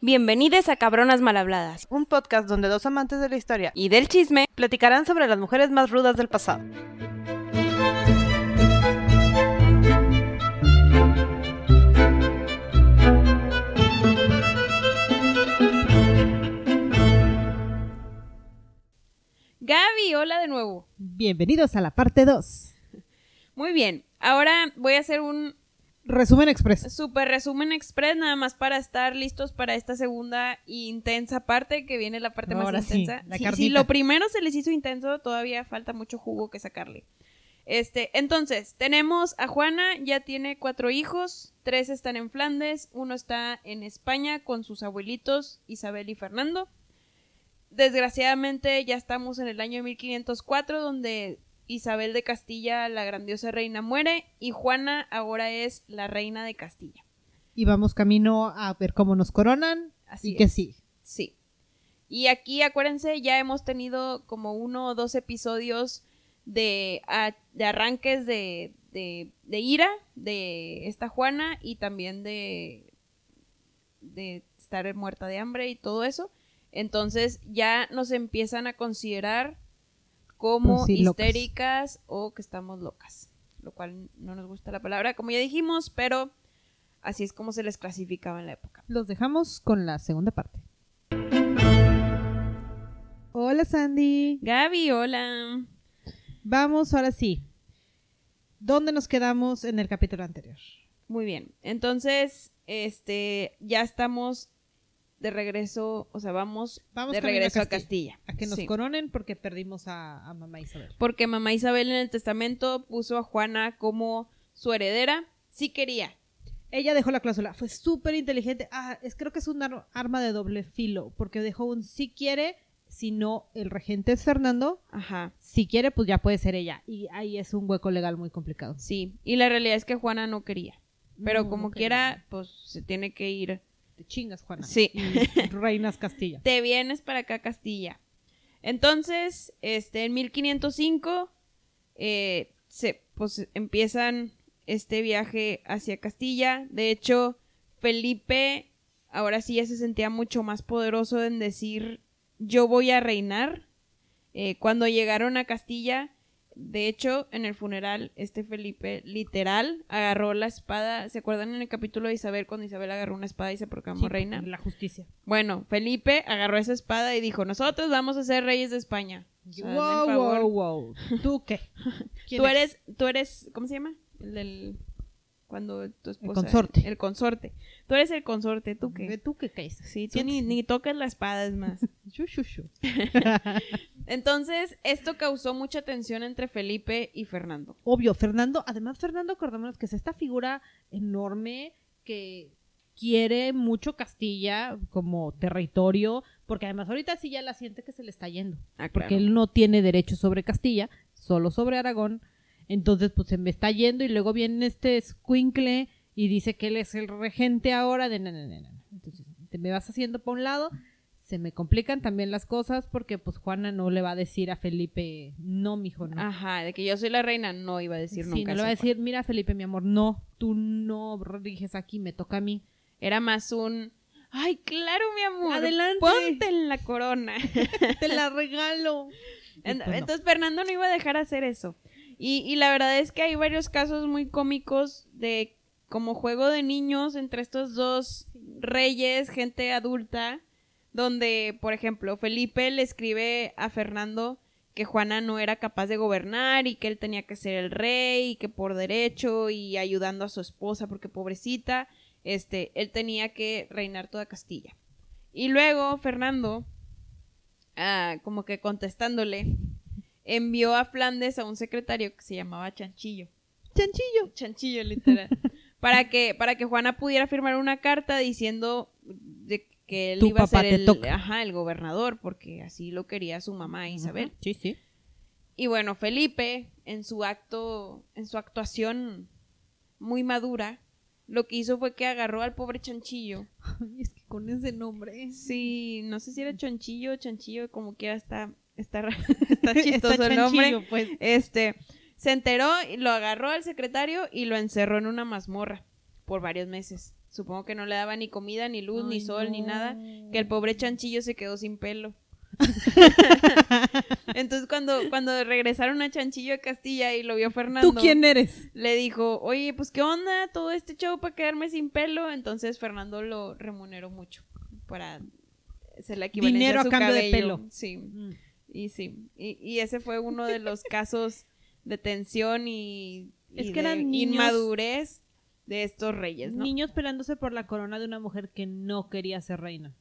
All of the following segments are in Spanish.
Bienvenidos a Cabronas Malhabladas un podcast donde dos amantes de la historia y del chisme. platicarán sobre las mujeres más rudas del pasado. Gaby, hola de nuevo. Bienvenidos a la parte 2. Muy bien, ahora voy a hacer un Resumen express. super resumen express nada más para estar listos para esta segunda intensa parte que viene la parte Ahora más sí, intensa. la Si- si lo primero se les hizo intenso, todavía falta mucho jugo que sacarle. Este, entonces, tenemos a Juana, ya tiene cuatro hijos, tres están en Flandes, uno está en España con sus abuelitos Isabel y Fernando. Desgraciadamente ya estamos en el año 1504 donde Isabel de Castilla, la grandiosa reina, muere y Juana ahora es la reina de Castilla. Y vamos camino a ver cómo nos coronan. Así y que sí. Sí. Y aquí, acuérdense, ya hemos tenido como uno o dos episodios de, a- de arranques de, de, de ira de esta Juana y también de, de estar muerta de hambre y todo eso. Entonces ya nos empiezan a considerar como Pues sí, locas. histéricas o que estamos locas. Lo cual no nos gusta la palabra, como ya dijimos, pero así es como se les clasificaba en la época. Los dejamos con la segunda parte. Hola Sandy. Gaby, hola. Vamos ahora sí. ¿Dónde nos quedamos en el capítulo anterior? Muy bien. Entonces, este, ya estamos de regreso, o sea, vamos, Vamos de a regreso a Castilla. A que nos Sí. coronen porque perdimos a, a mamá Isabel. Porque mamá Isabel en el testamento puso a Juana como su heredera. Sí quería. Ella dejó la cláusula. Fue súper inteligente. Ah, es, creo que es un ar- arma de doble filo. Porque dejó un si quiere, si no, el regente es Fernando. Ajá. Si quiere, pues ya puede ser ella. Y ahí es un hueco legal muy complicado. Sí. Y la realidad es que Juana no quería. Pero No, como no quería. quiera, pues se tiene que ir. Te chingas, Juana. Sí. Reinas Castilla. Te vienes para acá a Castilla. Entonces, este, en 1505, eh, se, pues empiezan este viaje hacia Castilla. De hecho, Felipe ahora sí ya se sentía mucho más poderoso en decir yo voy a reinar. Eh, cuando llegaron a Castilla, de hecho, en el funeral, este Felipe literal agarró la espada. ¿Se acuerdan en el capítulo de Isabel cuando Isabel agarró una espada y se proclamó Sí, reina? La justicia. Bueno, Felipe agarró esa espada y dijo, nosotros vamos a ser reyes de España. O sea, hazme el wow, favor. wow, wow. ¿Tú qué? ¿Quién Tú es? eres, tú eres, ¿cómo se llama? El del, cuando tu esposa. consorte. El consorte. Tú eres el consorte, ¿tú qué? ¿Tú qué crees? Sí, tú ni, ni toques la espada, es más. Entonces, esto causó mucha tensión entre Felipe y Fernando. Obvio, Fernando, además Fernando, acordémonos que es esta figura enorme que quiere mucho Castilla como territorio, porque además ahorita sí ya la siente que se le está yendo, Ah, porque él no tiene derecho sobre Castilla, solo sobre Aragón, entonces pues se me está yendo y luego viene este squinkle y dice que él es el regente ahora de na, na, na. entonces te me vas haciendo para un lado, se me complican también las cosas porque pues Juana no le va a decir a Felipe, no, mijo, no. Ajá, de que yo soy la reina, no iba a decir Sí, nunca. no le va a eso. decir, mira Felipe, mi amor, no, tú no riges aquí, me toca a mí. Era más un, ay, claro, mi amor. Adelante. Ponte en la corona. Te la regalo. En- pues no. Entonces Fernando no iba a dejar hacer eso. Y, y la verdad es que hay varios casos muy cómicos de como juego de niños entre estos dos reyes, gente adulta, donde, por ejemplo, Felipe le escribe a Fernando que Juana no era capaz de gobernar y que él tenía que ser el rey y que por derecho y ayudando a su esposa porque pobrecita, este, él tenía que reinar toda Castilla. Y luego Fernando, ah, como que contestándole, envió a Flandes a un secretario que se llamaba Chanchillo. Chanchillo. Chanchillo, literal. para que, para que Juana pudiera firmar una carta diciendo que él Tu iba a ser el, ajá, el gobernador, porque así lo quería su mamá Isabel. Sí, sí. Y bueno, Felipe, en su acto, en su actuación muy madura, lo que hizo fue que agarró al pobre Chanchillo. Ay, es que con ese nombre. Sí, no sé si era Chanchillo o Chanchillo, como quiera está, está, está chistoso Está el nombre. pues. Este, se enteró y lo agarró al secretario y lo encerró en una mazmorra por varios meses. Supongo que no le daba ni comida, ni luz, ni sol, ni nada, que el pobre chanchillo se quedó sin pelo. Entonces cuando, cuando regresaron a Chanchillo a Castilla y lo vio Fernando, ¿Tú quién eres? le dijo, oye, pues qué onda todo este show para quedarme sin pelo. Entonces Fernando lo remuneró mucho para hacer la equivalencia Dinero a a su cambio de pelo. Sí, y sí. Y, y ese fue uno de los casos de tensión y, Es que de eran niños- inmadurez de estos reyes, ¿no? Niños peleándose por la corona de una mujer que no quería ser reina.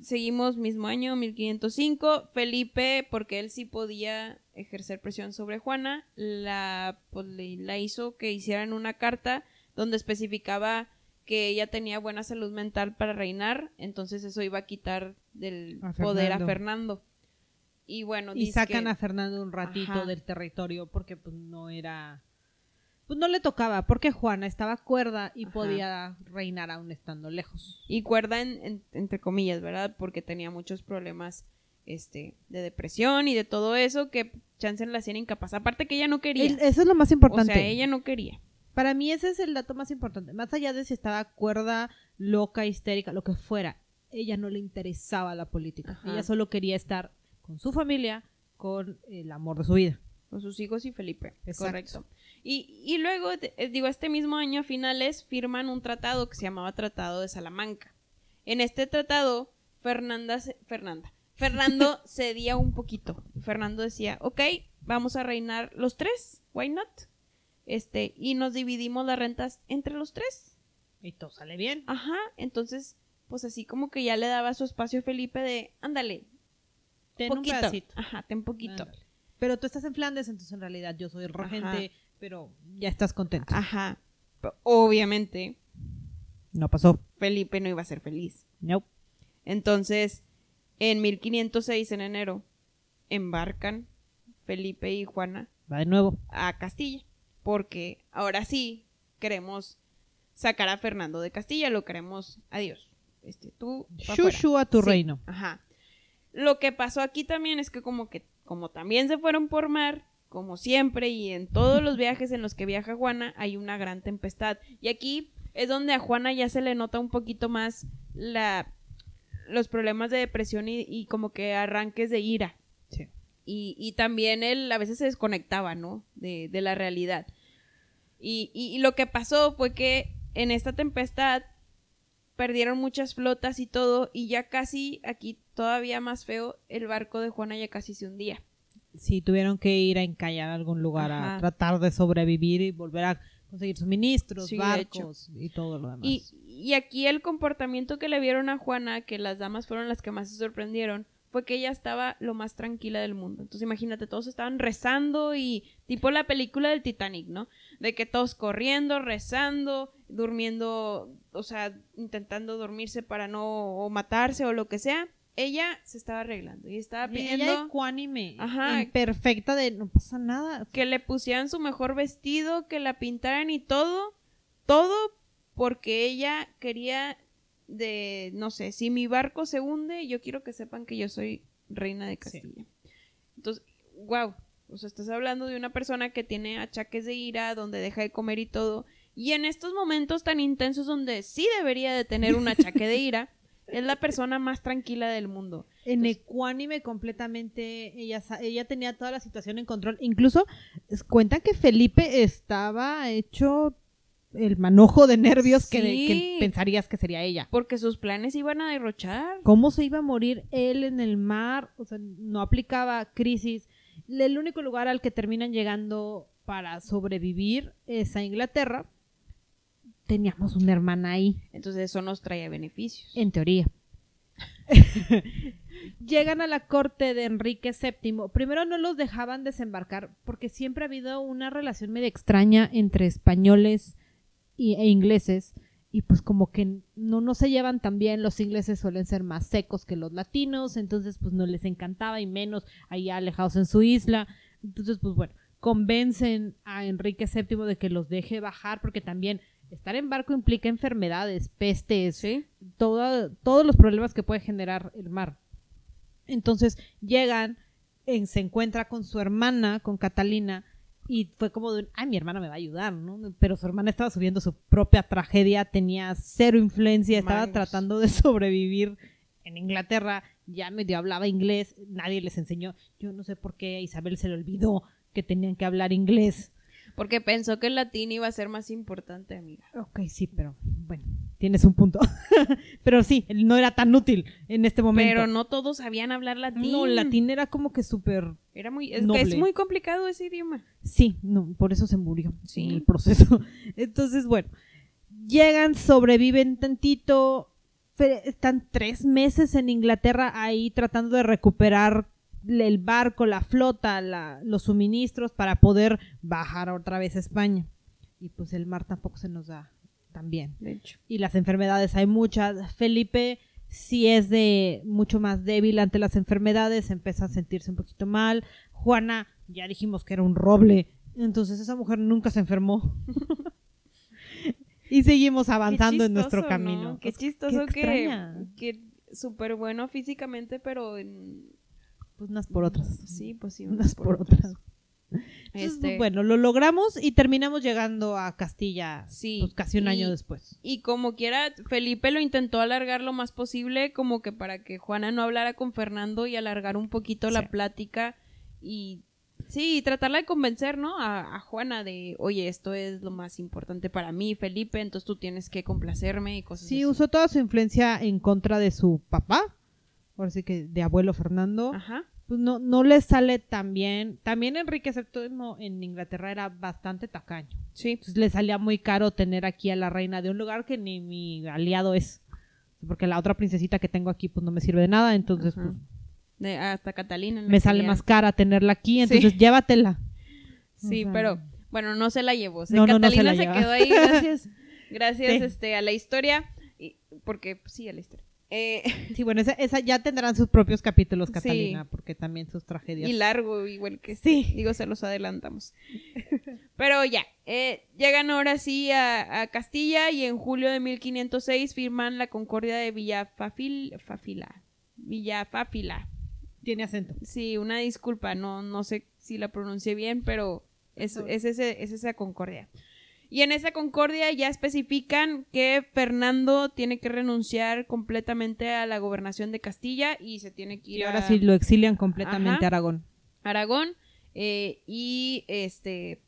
Seguimos mismo año, 1505. Felipe, porque él sí podía ejercer presión sobre Juana, la, pues, le- la hizo que hicieran una carta donde especificaba que ella tenía buena salud mental para reinar, entonces eso iba a quitar del A poder a Fernando. Y bueno, Y sacan que- a Fernando un ratito Ajá. del territorio porque pues no era... Pues no le tocaba porque Juana estaba cuerda y Ajá. podía reinar aún estando lejos. Y cuerda en- en- entre comillas, ¿verdad? Porque tenía muchos problemas este, de depresión y de todo eso que chance la hacían incapaz. Aparte que ella no quería. El- eso es lo más o importante. sea, ella no quería. Para mí ese es el dato más importante. Más allá de si estaba cuerda, loca, histérica, lo que fuera. Ella no le interesaba la política. Ajá. Ella solo quería estar con su familia, con el amor de su vida. con sus hijos y Felipe. Exacto. Correcto. Y, y luego, eh, digo, este mismo año a finales firman un tratado que se llamaba Tratado de Salamanca. En este tratado, Fernanda, Fernanda, Fernando cedía un poquito. Fernando decía, ok, vamos a reinar los tres, why not? Este, y nos dividimos las rentas entre los tres. Y todo sale bien. Ajá, entonces, pues así como que ya le daba su espacio a Felipe de, ándale, Ten un poquito. pedacito. Ajá, ten poquito. Ándale. Pero tú estás en Flandes, entonces en realidad yo soy regente, Ajá. Pero ya estás contento. Ajá. Obviamente, No pasó. Felipe no iba a ser feliz. No. Entonces, en 1506, en enero, embarcan Felipe y Juana Va de nuevo. a Castilla. Porque ahora sí queremos sacar a Fernando de Castilla, lo queremos. Adiós. Este, tú. Shushu a tu Sí, reino. Ajá. Lo que pasó aquí también es que como que, como también se fueron por mar, como siempre, y en todos los viajes en los que viaja Juana, hay una gran tempestad. Y aquí es donde a Juana ya se le nota un poquito más la los problemas de depresión y, y como que arranques de ira. Sí. Y, y también él a veces se desconectaba, ¿no? De, de la realidad. Y, y- y lo que pasó fue que en esta tempestad perdieron muchas flotas y todo, y ya casi, aquí todavía más feo, el barco de Juana ya casi se hundía. Sí, tuvieron que ir a encallar a algún lugar Ajá. a tratar de sobrevivir y volver a conseguir suministros, Sí, barcos y todo lo demás. Y, y aquí el comportamiento que le vieron a Juana, que las damas fueron las que más se sorprendieron, fue que ella estaba lo más tranquila del mundo. Entonces imagínate, todos estaban rezando y tipo la película del Titanic, ¿no? De que todos corriendo, rezando, durmiendo, o sea, intentando dormirse para no o matarse o lo que sea. Ella se estaba arreglando y estaba pidiendo ella ecuánime, Ajá. perfecta de no pasa nada. que le pusieran su mejor vestido, que la pintaran y todo, todo porque ella quería de, no sé, si mi barco se hunde, yo quiero que sepan que yo soy reina de Castilla. Entonces, wow, o sea, estás hablando de una persona que tiene achaques de ira, donde deja de comer y todo, y en estos momentos tan intensos donde sí debería de tener un achaque de ira, es la persona más tranquila del mundo. En Entonces- ecuánime completamente, ella, ella tenía toda la situación en control. Incluso cuentan que Felipe estaba hecho el manojo de nervios que, que pensarías que sería ella. Porque sus planes iban a derrochar. ¿Cómo se iba a morir él en el mar? O sea, no aplicaba crisis. El único lugar al que terminan llegando para sobrevivir es a Inglaterra. Teníamos una hermana ahí, Entonces eso nos traía beneficios. en teoría. Llegan a la corte de Enrique VII. Primero no los dejaban desembarcar porque siempre ha habido una relación medio extraña entre españoles y- e ingleses. Y pues como que no, no se llevan tan bien, los ingleses suelen ser más secos que los latinos, entonces pues no les encantaba y menos ahí alejados en su isla. Entonces pues bueno, convencen a Enrique VII de que los deje bajar porque también estar en barco implica enfermedades, pestes, todos los problemas que puede generar el mar. Entonces llegan, en- se encuentra con su hermana, con Catalina, Y fue como de, ay, mi hermana me va a ayudar, ¿no? Pero su hermana estaba subiendo su propia tragedia, tenía cero influencia, estaba tratando de sobrevivir en Inglaterra, ya medio hablaba inglés, nadie les enseñó. Yo no sé por qué a Isabel se le olvidó que tenían que hablar inglés. Porque pensó que el latín iba a ser más importante, amiga. Ok, sí, pero bueno, tienes un punto. pero sí, no era tan útil en este momento. Pero no todos sabían hablar latín. No, latín era como que súper... Era muy, es, que Noble. es muy complicado ese idioma. Sí, no, por eso se murió Sí. en el proceso. Entonces, bueno, llegan, sobreviven tantito, están tres meses en Inglaterra ahí tratando de recuperar el barco, la flota, la- los suministros para poder bajar otra vez a España. Y pues el mar tampoco se nos da tan bien. De hecho. Y las enfermedades hay muchas. Felipe sí es de mucho más débil ante las enfermedades, empieza a sentirse un poquito mal. Juana, ya dijimos que era un roble, entonces esa mujer nunca se enfermó. y seguimos avanzando en nuestro camino. Qué chistoso que, extraña. que súper bueno físicamente, pero en- Pues unas por otras. sí, pues sí, Unas por otras. Entonces, Este, Bueno, lo logramos y terminamos llegando a Castilla Sí, pues, casi un y- año después. Y como quiera, Felipe lo intentó alargar lo más posible, como que para que Juana no hablara con Fernando y alargar un poquito Sí. la plática y sí, tratarla de convencer, ¿no? A, a Juana de, oye, esto es lo más importante para mí, Felipe, entonces tú tienes que complacerme y cosas Sí, así. usó toda su influencia en contra de su papá, ahora sí que de abuelo Fernando. Ajá. pues no, no le sale tan bien. También Enrique VII en Inglaterra era bastante tacaño. Sí. Entonces le salía muy caro tener aquí a la reina de un lugar que ni mi aliado es. Porque la otra princesita que tengo aquí pues no me sirve de nada, entonces Ajá. pues De- hasta Catalina. me sale más cara tenerla aquí, Sí. entonces llévatela. Sí, O sea, pero bueno, no se la llevó. No, no, no se Catalina se, quedó ahí gracias, gracias Sí. este, a la historia. Y, porque, pues, sí, a la historia. Eh, Sí, bueno, esa, esa ya tendrán sus propios capítulos, Sí. Catalina, porque también sus tragedias. y largo, igual que Sí. este. Digo, se los adelantamos. Pero ya, eh, llegan ahora sí a, a Castilla y en julio de 1506 firman la Concordia de Villafafil, Fafila. Villafafila. Tiene acento. Sí, una disculpa, no, no sé si la pronuncié bien, pero es, es, ese, es esa concordia. Y en esa concordia ya especifican que Fernando tiene que renunciar completamente a la gobernación de Castilla y se tiene que ir Y a ahora sí lo exilian completamente Ajá. a Aragón. Aragón. eh, y este,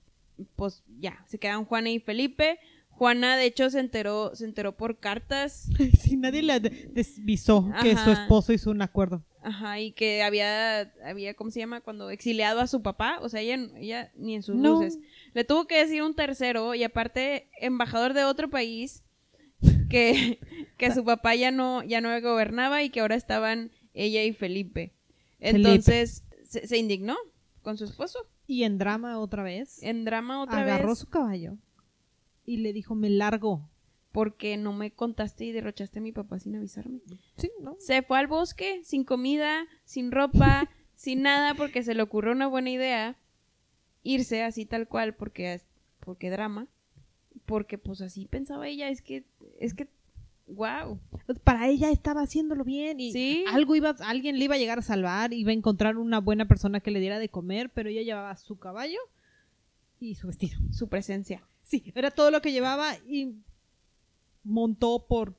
pues ya, se quedan Juana y Felipe. Juana, de hecho, se enteró, se enteró por cartas Sí, nadie le desvisó que su esposo hizo un acuerdo. Ajá, y que había, había, ¿cómo se llama? Cuando exiliado a su papá, o sea, ella, ella ni en sus No. luces. Le tuvo que decir un tercero, y aparte, embajador de otro país, que, que su papá ya no, ya no gobernaba y que ahora estaban ella y Felipe. Entonces, se, se indignó con su esposo. Y en drama otra vez, En drama otra agarró vez, su caballo y le dijo, me largo. porque no me contaste y derrochaste a mi papá sin avisarme. Sí, ¿no? Se fue al bosque sin comida, sin ropa, sin nada, porque se le ocurrió una buena idea irse así tal cual, porque, porque drama, porque pues así pensaba ella, es que, es que, wow, Para ella estaba haciéndolo bien y Sí. algo iba, alguien le iba a llegar a salvar, iba a encontrar una buena persona que le diera de comer, pero ella llevaba su caballo y su vestido. su presencia. Sí, era todo lo que llevaba y montó por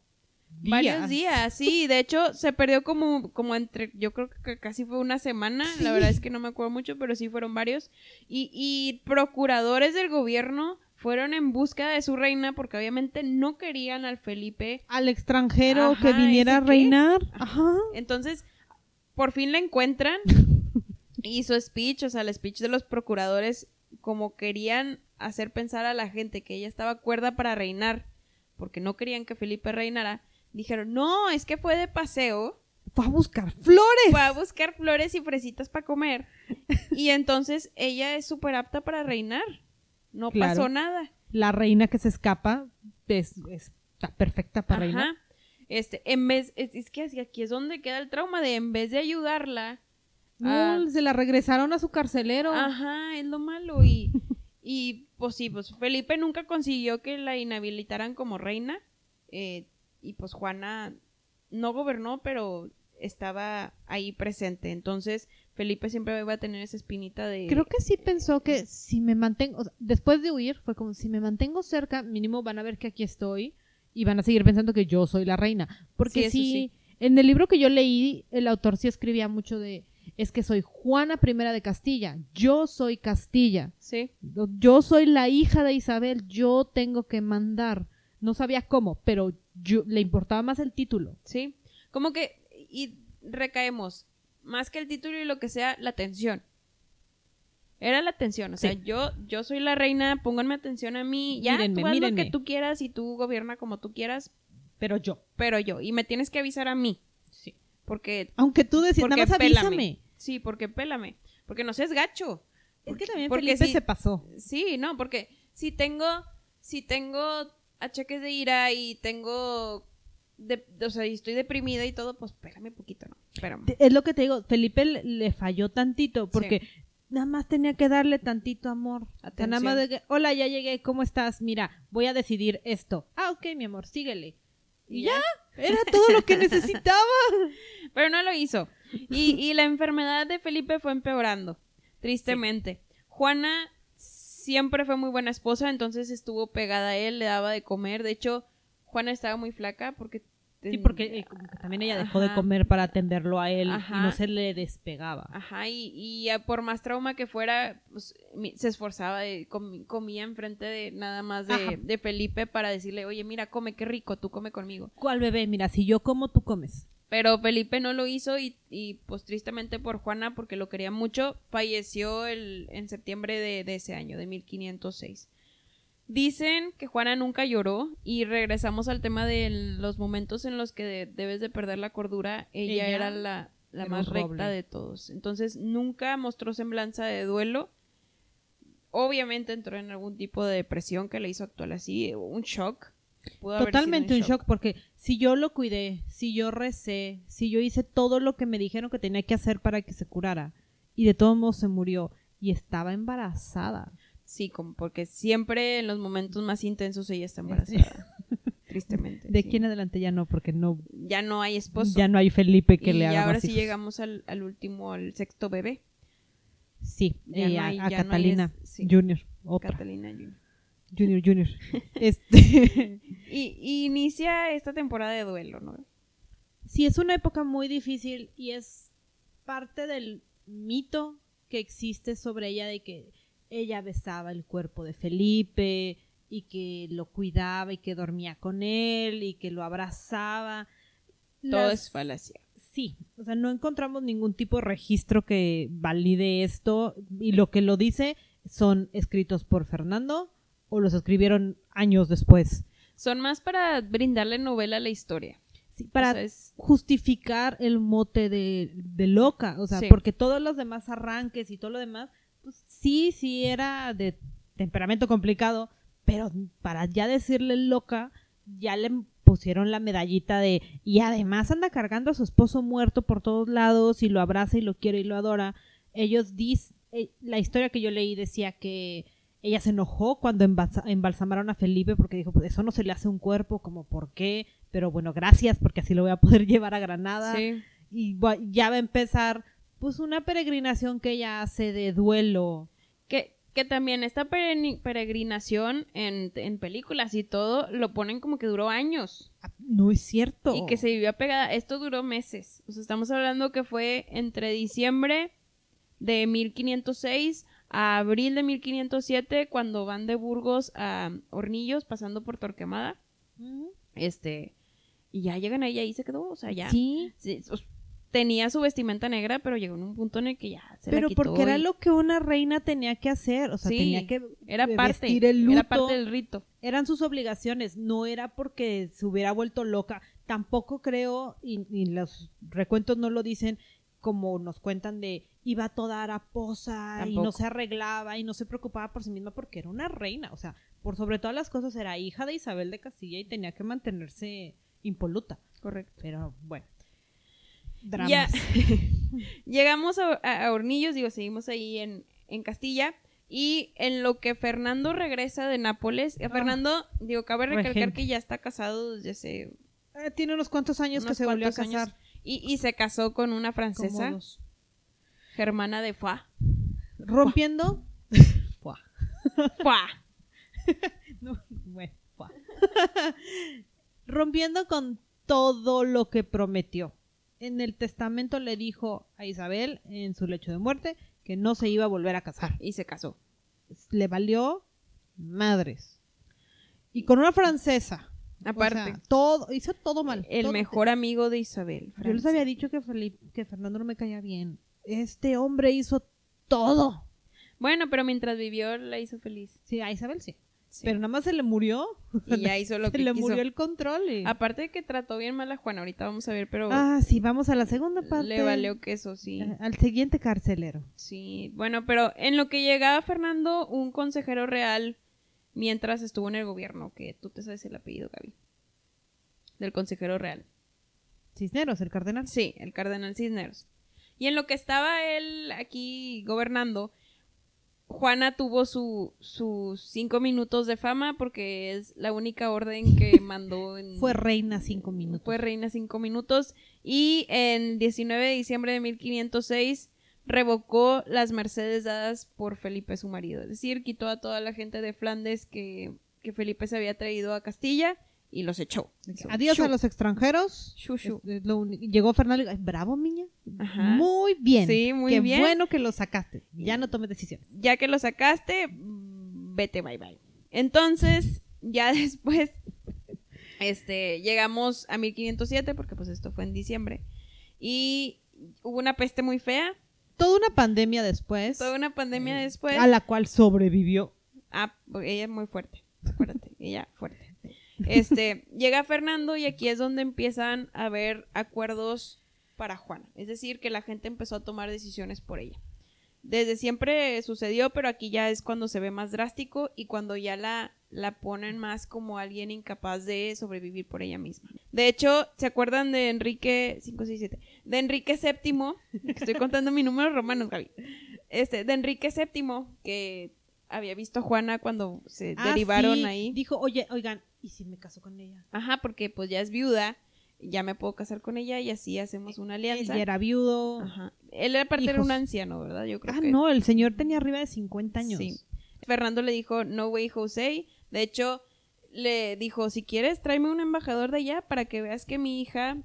días. Varios días, sí, de hecho se perdió como, como entre, yo creo que casi fue una semana, la verdad es que no me acuerdo mucho, pero sí fueron varios, y, y procuradores del gobierno fueron en busca de su reina porque obviamente no querían al Felipe Al extranjero Ajá, que viniera a reinar. Ajá. Entonces, por fin la encuentran. y su speech, o sea, el speech de los procuradores, como querían hacer pensar a la gente que ella estaba cuerda para reinar, porque no querían que Felipe reinara, dijeron, no, es que fue de paseo, Fue a buscar flores. fue a buscar flores y fresitas para comer. y entonces ella es súper apta para reinar. No Claro. pasó nada. La reina que se escapa es, es- está perfecta para reinar. Este, en vez, es, es que aquí es donde queda el trauma de en vez de ayudarla, No, se la regresaron a su carcelero. Ajá, es lo malo. Y, y pues sí, pues Felipe nunca consiguió que la inhabilitaran como reina. eh, y pues Juana no gobernó, pero estaba ahí presente. Entonces, Felipe siempre iba a tener esa espinita de... Creo que sí pensó que si me mantengo, o sea, después de huir, fue como si me mantengo cerca, mínimo van a ver que aquí estoy y van a seguir pensando que yo soy la reina. Porque Sí, sí. en el libro que yo leí, el autor sí escribía mucho de, es que soy Juana I de Castilla, yo soy Castilla, Sí, yo soy la hija de Isabel, yo tengo que mandar. No sabía cómo, pero yo, le importaba más el título. sí. Como que... Y recaemos, más que el título y lo que sea, la atención. Era la atención, o sea, Sí. yo, yo soy la reina, pónganme atención a mí, ya, Mírenme, tú haz lo mírenme. que tú quieras y tú gobierna como tú quieras, Pero yo. pero yo, y me tienes que avisar a mí, Sí. porque Aunque tú Porque nada más pélame. Sí, porque pélame. Porque no seas gacho. Es que también Porque Felipe se pasó. Sí, no, porque si tengo, si tengo achaques de ira y tengo, de, o sea, y estoy deprimida y todo, pues pélame poquito, ¿no? Espérame. Es lo que te digo, Felipe le, le falló tantito porque nada más tenía que darle tantito amor. Atención. nada más de que, hola, ya llegué, ¿cómo estás? Mira, voy a decidir esto. Ah, ok, mi amor, síguele. Y ya, era todo lo que necesitaba. Pero no lo hizo. Y, y la enfermedad de Felipe fue empeorando, tristemente. Juana siempre fue muy buena esposa, entonces estuvo pegada a él, le daba de comer. De hecho, Juana estaba muy flaca porque... Sí, porque eh, también ella dejó de comer para atenderlo a él y no se le despegaba. Ajá, y, y ya por más trauma que fuera, pues, se esforzaba, de, comi- comía enfrente de nada más de, de Felipe para decirle, oye, mira, come, qué rico, tú come conmigo. ¿Cuál bebé? Mira, si yo como, tú comes. Pero Felipe no lo hizo y, y, pues tristemente por Juana, porque lo quería mucho, falleció el, en septiembre de, de ese año, de 1506. Dicen que Juana nunca lloró y regresamos al tema de los momentos en los que de- debes de perder la cordura. Ella, Ella era la, la era más recta roble. de todos. Entonces nunca mostró semblanza de duelo. Obviamente entró en algún tipo de depresión que le hizo actuar así, un shock. Pudo Totalmente un shock porque si yo lo cuidé, si yo recé, si yo hice todo lo que me dijeron que tenía que hacer para que se curara y de todos modos se murió y estaba embarazada. Sí, como porque siempre en los momentos más intensos ella está embarazada. Tristemente. De sí. aquí en adelante ya no, porque no, Ya no hay esposo. ya no hay Felipe que y le haga ahora más sí llegamos al, al último, al sexto bebé, Sí, Ya eh, no hay- a, ya no hay Catalina es- sí. Junior, otra. Catalina Junior. Junior, Junior. este, Y, y inicia esta temporada de duelo, ¿no? sí, es una época muy difícil y es parte del mito que existe sobre ella de que ella besaba el cuerpo de Felipe y que lo cuidaba y que dormía con él y que lo abrazaba. Todo Las- es falacia. Sí, o sea, no encontramos ningún tipo de registro que valide esto y lo que lo dice son escritos por Fernando o los escribieron años después. Son más para brindarle novela a la historia. Sí, para O sea, es- justificar el mote de, de loca, o sea, Sí. porque todos los demás arranques y todo lo demás, pues sí, sí era de temperamento complicado, pero para ya decirle loca, ya le pusieron la medallita de y además anda cargando a su esposo muerto por todos lados y lo abraza y lo quiere y lo adora. Ellos dis eh, la historia que yo leí decía que ella se enojó cuando embalsa- embalsamaron a Felipe porque dijo, pues eso no se le hace un cuerpo, como por qué, pero bueno, gracias porque así lo voy a poder llevar a Granada sí. y ya va a empezar pues una peregrinación que ella hace de duelo. Que, que también esta peregrinación en, en películas y todo lo ponen como que duró años. Ah, No es cierto. Y que se vivió pegada. Esto duró meses. O sea, estamos hablando que fue entre diciembre de 1506 a abril de 1507 cuando van de Burgos a Hornillos pasando por Torquemada. Este. Y ya llegan ahí y ahí se quedó. O sea, ya. Sí, Sí, tenía su vestimenta negra, pero llegó en un punto en el que ya se pero la quitó porque era lo que una reina tenía que hacer, o sea, Sí, tenía que era parte, vestir el era luto. parte del rito. eran sus obligaciones, no era porque se hubiera vuelto loca. Tampoco creo, y, y los recuentos no lo dicen, como nos cuentan de iba toda haraposa y no se arreglaba y no se preocupaba por sí misma porque era una reina. O sea, por sobre todas las cosas era hija de Isabel de Castilla y tenía que mantenerse impoluta. Correcto. Pero bueno. Dramas. Ya. Llegamos a, Hornillos, digo, seguimos ahí en, en Castilla. Y en lo que Fernando regresa de Nápoles, a Ah. Fernando, digo, cabe recalcar Regente. que ya está casado desde hace Eh, tiene unos cuantos años que se volvió a casar. años. Y, y se casó con una francesa, germana de Foix. Rompiendo. Fua. Foix. No, bueno, fua. Rompiendo con todo lo que prometió. En el testamento le dijo a Isabel, en su lecho de muerte, que no se iba a volver a casar. Y se casó. Le valió madres. Y con una francesa. O Aparte, sea, todo, hizo todo mal. el todo- mejor amigo de Isabel. Yo les había dicho que, Felipe, que Fernando no me caía bien. Este hombre hizo todo. Bueno, pero mientras vivió la hizo feliz. Sí, a Isabel sí. Sí. Pero nada más se le murió. y ya hizo lo se que le quiso. murió el control. y- Aparte de que trató bien mal a Juana, ahorita vamos a ver, pero Ah, sí, vamos a la segunda parte. le valió queso, sí. Eh, Al siguiente carcelero. Sí, bueno, pero en lo que llegaba Fernando, un consejero real, mientras estuvo en el gobierno, que tú te sabes el apellido, Gaby. Del consejero real. Cisneros, el cardenal. Sí, el cardenal Cisneros. Y en lo que estaba él aquí gobernando, Juana tuvo su, sus cinco minutos de fama porque es la única orden que mandó en... Fue reina cinco minutos. Fue reina cinco minutos y en 19 de diciembre de 1506 revocó las mercedes dadas por Felipe su marido. Es decir, quitó a toda la gente de Flandes que, que Felipe se había traído a Castilla y los echó. Adiós a los extranjeros. shu, shu. Es- es lo uni- Llegó Fernando y dijo, "Ay, bravo, niña. Ajá. Muy bien. Sí, muy Qué bien. bueno que lo sacaste. Ya no tomes decisiones. Ya que lo sacaste, mm, vete, bye bye. Entonces, ya después, este, llegamos a 1507, porque pues esto fue en diciembre, y hubo una peste muy fea, Toda una pandemia después. toda una pandemia después. A la cual sobrevivió. Ah, ella es muy fuerte. Acuérdate, ella fuerte. Este, llega Fernando y aquí es donde empiezan a haber acuerdos para Juana. Es decir, que la gente empezó a tomar decisiones por ella. Desde siempre sucedió, pero aquí ya es cuando se ve más drástico y cuando ya la, la ponen más como alguien incapaz de sobrevivir por ella misma. De hecho, ¿se acuerdan de Enrique 567? De Enrique VII, estoy contando mi número romano, Gaby. Este, de Enrique VII, que había visto a Juana cuando se Ah, derivaron sí. ahí. Dijo, oye, oigan, ¿y si me caso con ella? Ajá, porque pues ya es viuda, ya me puedo casar con ella y así hacemos una Él alianza. ya era viudo. Ajá. Él aparte era Hijos. un anciano, ¿verdad? Yo creo Ah, que no, el señor tenía arriba de 50 años. Sí. Fernando le dijo, no way, José. De hecho, le dijo, si quieres, tráeme un embajador de allá para que veas que mi hija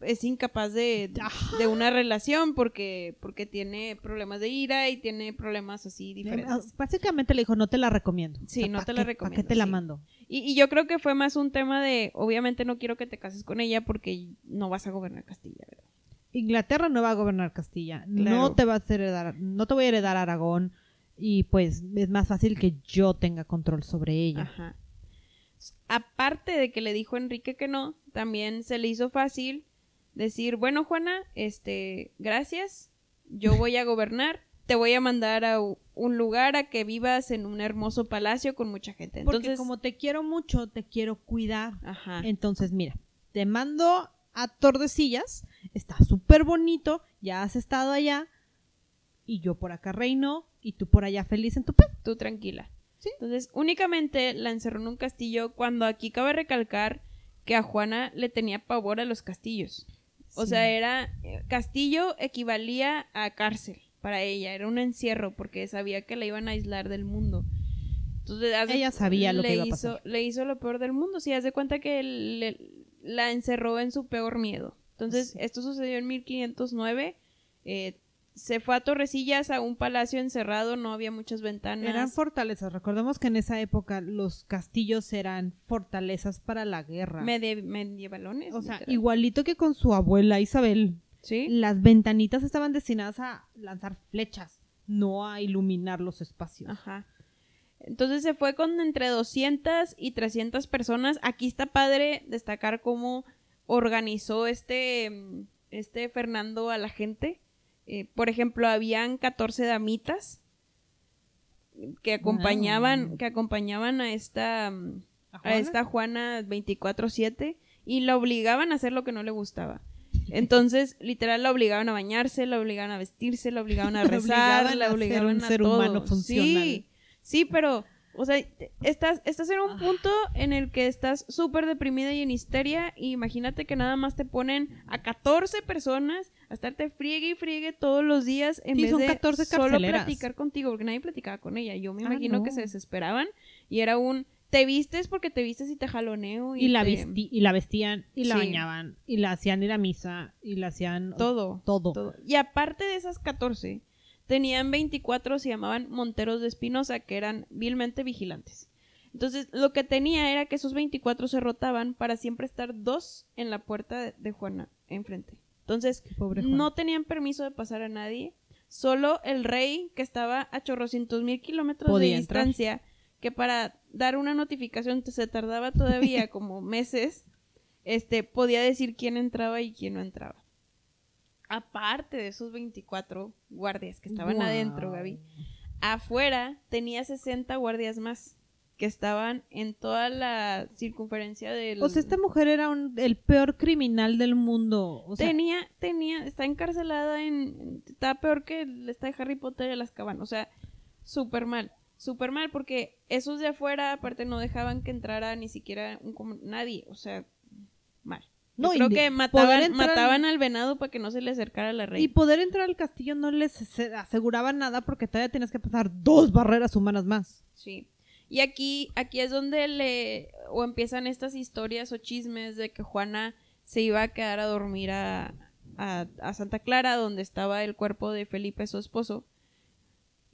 es incapaz de, de una relación porque, porque tiene problemas de ira y tiene problemas así diferentes. Básicamente le dijo, no te la recomiendo. Sí, no ¿pa' te la qué- recomiendo, ¿Para qué te la sí. mando? Y, y yo creo que fue más un tema de, obviamente no quiero que te cases con ella porque no vas a gobernar Castilla, ¿verdad? Inglaterra no va a gobernar Castilla. Claro. No te vas a heredar, no te voy a heredar Aragón. Y pues es más fácil que yo tenga control sobre ella. Ajá. Aparte de que le dijo Enrique que no, también se le hizo fácil decir, bueno, Juana, este, gracias, yo voy a gobernar, te voy a mandar a un lugar a que vivas en un hermoso palacio con mucha gente. Porque Entonces, como te quiero mucho, te quiero cuidar. ajá. Entonces, mira, te mando a Tordesillas, está súper bonito, ya has estado allá, y yo por acá reino, y tú por allá feliz en tu paz. tú tranquila. Sí. Entonces, únicamente la encerró en un castillo cuando aquí cabe recalcar que a Juana le tenía pavor a los castillos. O Sí. sea, era eh, castillo equivalía a cárcel para ella, era un encierro porque sabía que la iban a aislar del mundo. Entonces, Ella sabía lo que le iba a hizo, pasar. Le hizo lo peor del mundo, sí, haz de cuenta que le- la encerró en su peor miedo. Entonces, Sí. esto sucedió en 1509. eh, se fue a Torrecillas a un palacio encerrado, no había muchas ventanas. Eran fortalezas. Recordemos que en esa época los castillos eran fortalezas para la guerra. Medi- medievalones. o sea, literal. igualito que con su abuela Isabel. ¿Sí? Las ventanitas estaban destinadas a lanzar flechas, no a iluminar los espacios. Ajá. Entonces se fue con entre 200 y 300 personas. Aquí está padre destacar cómo organizó este, este Fernando a la gente. Eh, por ejemplo, habían 14 damitas que acompañaban, que acompañaban a esta, ¿A a Juana? esta Juana 24/7 y la obligaban a hacer lo que no le gustaba. Entonces, literal, la obligaban a bañarse, la obligaban a vestirse, la obligaban a La rezar, obligaban la a ser obligaban un a ser todo. humano funcional. Sí, sí, pero O sea, estás, estás en un Ah. punto en el que estás súper deprimida y en histeria. Y imagínate que nada más te ponen a 14 personas a estarte friegue y friegue todos los días en Sí, vez son de 14 solo platicar contigo, porque nadie platicaba con ella. Yo me Ah, imagino que se desesperaban y era un te vistes porque te vistes y te jaloneo y, Y la, te- vesti- y la vestían, y la Sí. bañaban, y la hacían ir a misa, y la hacían todo. todo. todo. Y aparte de esas 14, tenían 24, se llamaban Monteros de Espinosa, que eran vilmente vigilantes. Entonces, lo que tenía era que esos 24 se rotaban para siempre estar dos en la puerta de Juana enfrente. Entonces, no tenían permiso de pasar a nadie. Solo el rey, que estaba a chorrocientos mil kilómetros de entrar. distancia, que para dar una notificación se tardaba todavía como meses, este, podía decir quién entraba y quién no entraba. Aparte de esos 24 guardias que estaban adentro, Gaby, afuera tenía 60 guardias más que estaban en toda la circunferencia del... O sea, esta mujer era un- el peor criminal del mundo. O sea, tenía, tenía, está encarcelada en, está peor que de Harry Potter de las cabanas, o sea, súper mal, súper mal, porque esos de afuera, aparte, no dejaban que entrara ni siquiera un, nadie, o sea, mal. No, y creo que mataban, mataban al venado para que no se le acercara a la y reina. poder entrar al castillo no les se- aseguraba nada porque todavía tenías que pasar dos barreras humanas más. Sí. Y aquí, aquí es donde le, o empiezan estas historias o chismes de que Juana se iba a quedar a dormir a, a, a Santa Clara, donde estaba el cuerpo de Felipe, su esposo.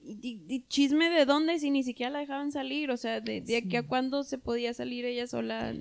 Y, chisme de dónde si ni siquiera la dejaban salir, o sea, de, de aquí a cuándo se podía salir ella sola.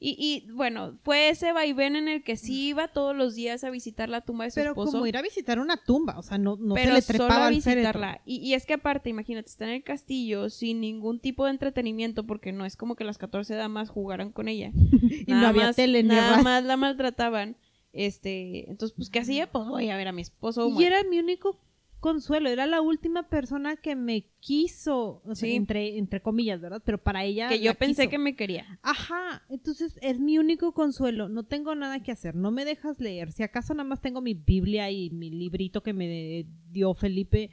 Y, y bueno, fue ese vaivén en el que sí iba todos los días a visitar la tumba de su Pero esposo como ir a visitar una tumba, o sea, no, no pero se le solo trepaba a visitarla. Y, y es que aparte, imagínate, está en el castillo sin ningún tipo de entretenimiento, porque no es como que las 14 damas jugaran con ella. Y no había más, tele Nada más la maltrataban. Este, entonces, pues, ¿qué hacía? Pues voy a ver a mi esposo. Y muerto. era mi único consuelo, era la última persona que me quiso, o sea, Sí. entre, entre comillas, ¿verdad? Pero para ella. que yo pensé quiso. que me quería. Ajá, entonces es mi único consuelo, no tengo nada que hacer, no me dejas leer, si acaso nada más tengo mi Biblia y mi librito que me dio Felipe,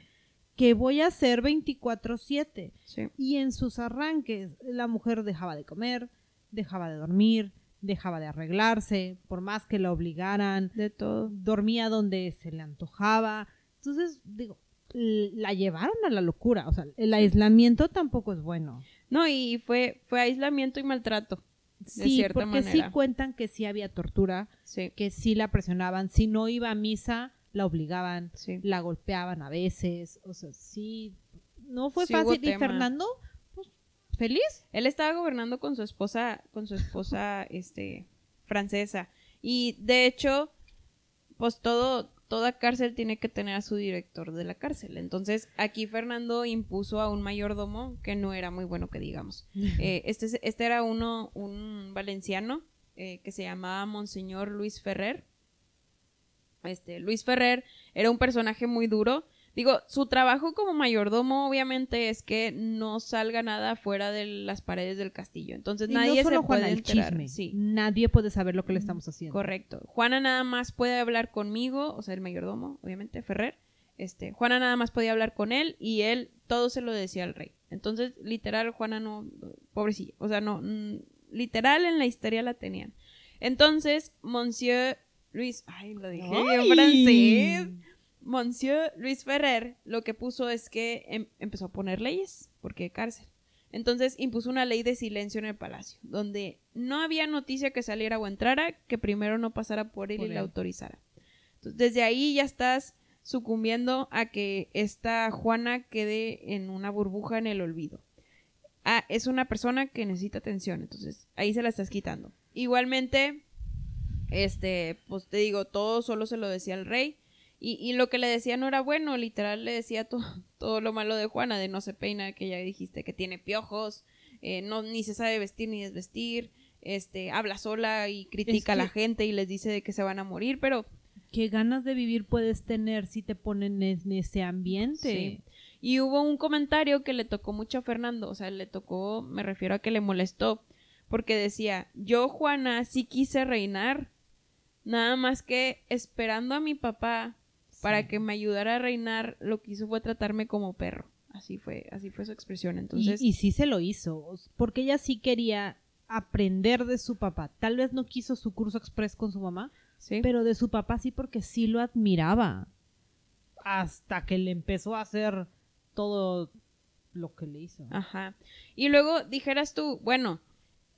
que voy a hacer 24/7. Sí. Y en sus arranques, la mujer dejaba de comer, dejaba de dormir, dejaba de arreglarse, por más que la obligaran, De todo. dormía donde se le antojaba. Entonces, digo, la llevaron a la locura. O sea, el aislamiento tampoco es bueno. No, y fue, fue aislamiento y maltrato. Sí, cierta porque manera. sí cuentan que sí había tortura, Sí. que sí la presionaban. Si no iba a misa, la obligaban, Sí. la golpeaban a veces. O sea, sí, no fue Sí fácil. Y tema. Fernando, pues, feliz. Él estaba gobernando con su esposa, con su esposa, este, francesa. Y de hecho, pues todo, toda cárcel tiene que tener a su director de la cárcel. Entonces, aquí Fernando impuso a un mayordomo que no era muy bueno que digamos. Eh, este, es- este era uno, un valenciano, eh, que se llamaba Monseñor Luis Ferrer. Este, Luis Ferrer era un personaje muy duro. Digo, su trabajo como mayordomo obviamente es que no salga nada fuera de las paredes del castillo. Entonces Y nadie no solo se puede Juana, el enterar. chisme. Sí, Nadie puede saber lo que le estamos haciendo. correcto. Juana nada más puede hablar conmigo, o sea, el mayordomo, obviamente, Ferrer. Este, Juana nada más podía hablar con él y él todo se lo decía al rey. Entonces, literal, Juana no, pobrecilla, o sea, no, mm, literal en la historia la tenían. Entonces, Monsieur Luis, ay, lo dije ¡Ay! francés. Monsieur Luis Ferrer lo que puso es que em- empezó a poner leyes, porque cárcel. Entonces impuso una ley de silencio en el palacio, donde no había noticia que saliera o entrara que primero no pasara por él Por y él. la autorizara. Entonces desde ahí ya estás sucumbiendo a que esta Juana quede en una burbuja en el olvido. Ah, es una persona que necesita atención, entonces ahí se la estás quitando. Igualmente, este, pues te digo, todo solo se lo decía al rey. Y, y lo que le decía no era bueno, literal le decía to- todo lo malo de Juana, de no se peina, que ya dijiste que tiene piojos, eh, no, ni se sabe vestir ni desvestir, este, habla sola y critica a la gente y les dice de que se van a morir, pero ¿Qué ganas de vivir puedes tener si te ponen en ese ambiente? Sí. Y hubo un comentario que le tocó mucho a Fernando, o sea, le tocó, me refiero a que le molestó, porque decía, yo Juana sí quise reinar, nada más que esperando a mi papá para que me ayudara a reinar, lo que hizo fue tratarme como perro. Así fue, así fue su expresión. Y, Entonces, y sí se lo hizo, porque ella sí quería aprender de su papá. Tal vez no quiso su curso express con su mamá, sí. pero de su papá sí porque sí lo admiraba. Hasta que le empezó a hacer todo lo que le hizo. Ajá. Y luego dijeras tú, bueno,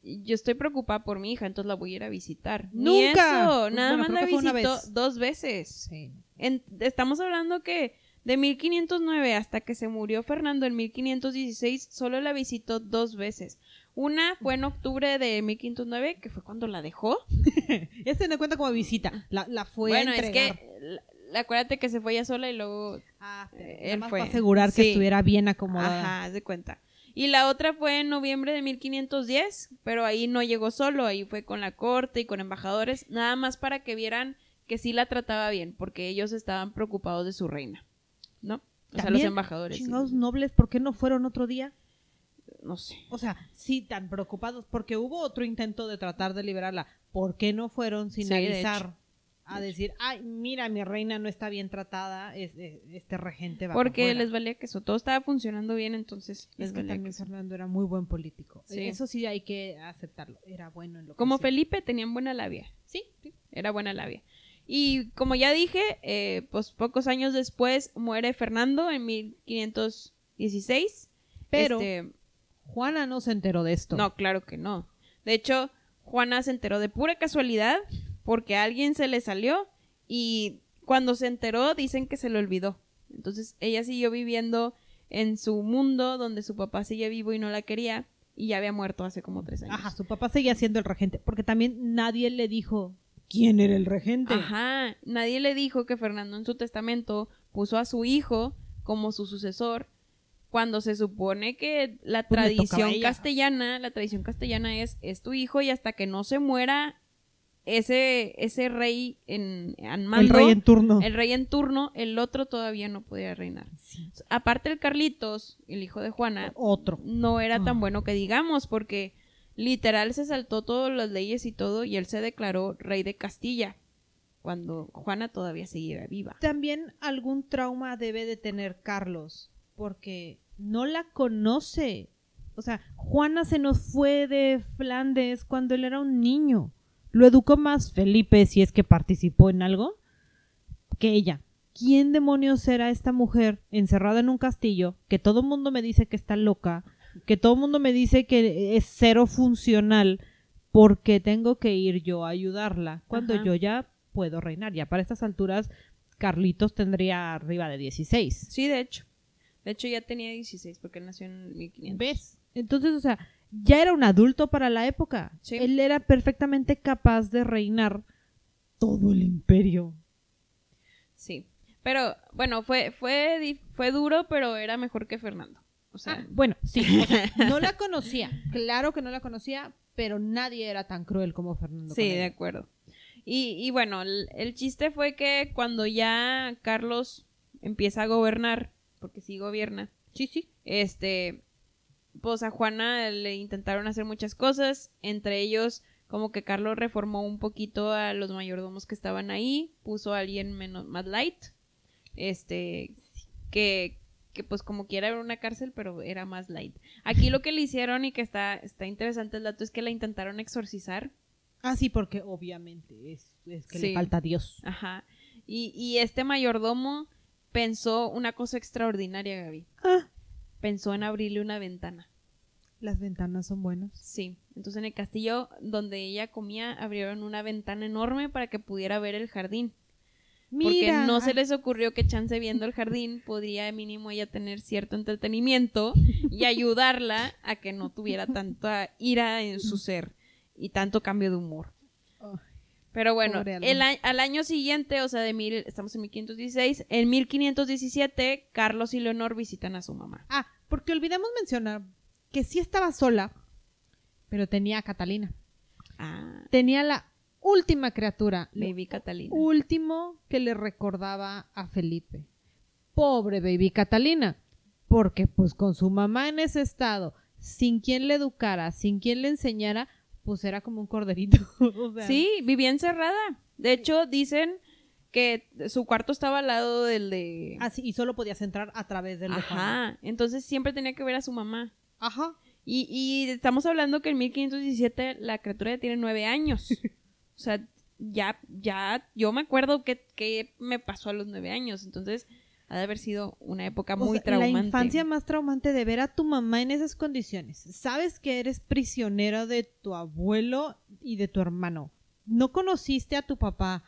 yo estoy preocupada por mi hija, entonces la voy a ir a visitar. ¡Nunca! eso, nada Bueno, más la visitó vez. dos veces. Sí. En- estamos hablando que de 1509 hasta que se murió Fernando en 1516, solo la visitó dos veces. Una fue en octubre de 1509, que fue cuando la dejó. Este no cuenta como visita. La, la fue bueno, a es que la- la- acuérdate que se fue ella sola y luego Ah, eh, él fue. para asegurar que estuviera bien acomodada. Ajá, haz de cuenta. Y la otra fue en noviembre de 1510, pero ahí no llegó solo, ahí fue con la corte y con embajadores, nada más para que vieran que sí la trataba bien, porque ellos estaban preocupados de su reina, ¿no? O sea, los embajadores. sí. Chingados nobles, ¿por qué no fueron otro día? No sé. O sea, sí, tan preocupados, porque hubo otro intento de tratar de liberarla. ¿Por qué no fueron sin Sí, avisar? A decir, ay, mira, mi reina no está bien tratada, es- es- este regente va Porque para afuera". les valía que eso, todo estaba funcionando bien, entonces les Es que valía también queso. Fernando era muy buen político. Sí. Eso sí hay que aceptarlo. Era bueno en lo que Como. Felipe tenían buena labia. Sí, sí, era buena labia. Y como ya dije, eh, pues pocos años después muere Fernando en 1516. Pero- Este, Juana no se enteró de esto. No, claro que no. De hecho, Juana se enteró de pura casualidad porque a alguien se le salió y cuando se enteró dicen que se le olvidó. Entonces ella siguió viviendo en su mundo donde su papá sigue vivo y no la quería y ya había muerto hace como tres años. Ajá, su papá seguía siendo el regente, porque también nadie le dijo quién era el regente. Ajá, nadie le dijo que Fernando en su testamento puso a su hijo como su sucesor cuando se supone que la Pues tradición ella. castellana, la tradición castellana es es tu hijo y hasta que no se muera ese ese rey en, en mando, el rey en turno. el rey en turno, el otro todavía no podía reinar. Sí. Aparte el Carlitos, el hijo de Juana, Otro. no era tan Ah. bueno que digamos, porque literal se saltó todas las leyes y todo, y él se declaró rey de Castilla, cuando Juana todavía seguía viva. También algún trauma debe de tener Carlos, porque no la conoce. O sea, Juana se nos fue de Flandes cuando él era un niño. Lo educó más Felipe, si es que participó en algo, que ella. ¿Quién demonios era esta mujer encerrada en un castillo que todo el mundo me dice que está loca, que todo el mundo me dice que es cero funcional porque tengo que ir yo a ayudarla cuando Ajá. yo ya puedo reinar? Ya para estas alturas Carlitos tendría arriba de 16. Sí, de hecho. De hecho ya tenía 16 porque nació en 1500. ¿Ves? Entonces, o sea, ya era un adulto para la época. Sí. Él era perfectamente capaz de reinar todo el imperio. Sí. Pero bueno, fue fue fue duro, pero era mejor que Fernando. O sea, Ah, bueno, sí, o sea, no la conocía. Claro que no la conocía, pero nadie era tan cruel como Fernando. Sí, de acuerdo. Y, y bueno, el, el chiste fue que cuando ya Carlos empieza a gobernar, porque sí gobierna, Sí, sí. este, pues a Juana le intentaron hacer muchas cosas, entre ellos como que Carlos reformó un poquito a los mayordomos que estaban ahí, puso a alguien menos más light, este, que, que pues como quiera era una cárcel, pero era más light. Aquí lo que le hicieron y que está, está interesante el dato es que la intentaron exorcizar. Ah, sí, porque obviamente es, es que Sí. le falta Dios. Ajá. Y, y este mayordomo pensó una cosa extraordinaria, Gaby. Ah, Pensó en abrirle una ventana. las ventanas son buenas. Sí. Entonces en el castillo donde ella comía abrieron una ventana enorme para que pudiera ver el jardín. Porque no se les ocurrió que chance viendo el jardín podría mínimo ella tener cierto entretenimiento y ayudarla a que no tuviera tanta ira en su ser y tanto cambio de humor. Pero bueno, el al año siguiente, o sea, de mil, estamos en 1516, en 1517, Carlos y Leonor visitan a su mamá. Ah, porque olvidamos mencionar que sí estaba sola, pero tenía a Catalina. Ah, Tenía la última criatura, Baby Catalina. último que le recordaba a Felipe. Pobre baby Catalina, porque pues con su mamá en ese estado, sin quien le educara, sin quien le enseñara, pues era como un corderito. O sea, Sí, vivía encerrada. De hecho, dicen porque su cuarto estaba al lado del de... Ah, sí, y solo podías entrar a través del. Ajá, entonces siempre tenía que ver a su mamá. Ajá. Y, y estamos hablando que en 1517 la criatura ya tiene nueve años. o sea, ya, ya, yo me acuerdo que, que me pasó a los nueve años. Entonces, ha de haber sido una época O muy sea, traumante. La infancia más traumante de ver a tu mamá en esas condiciones. Sabes que eres prisionero de tu abuelo y de tu hermano. No conociste a tu papá.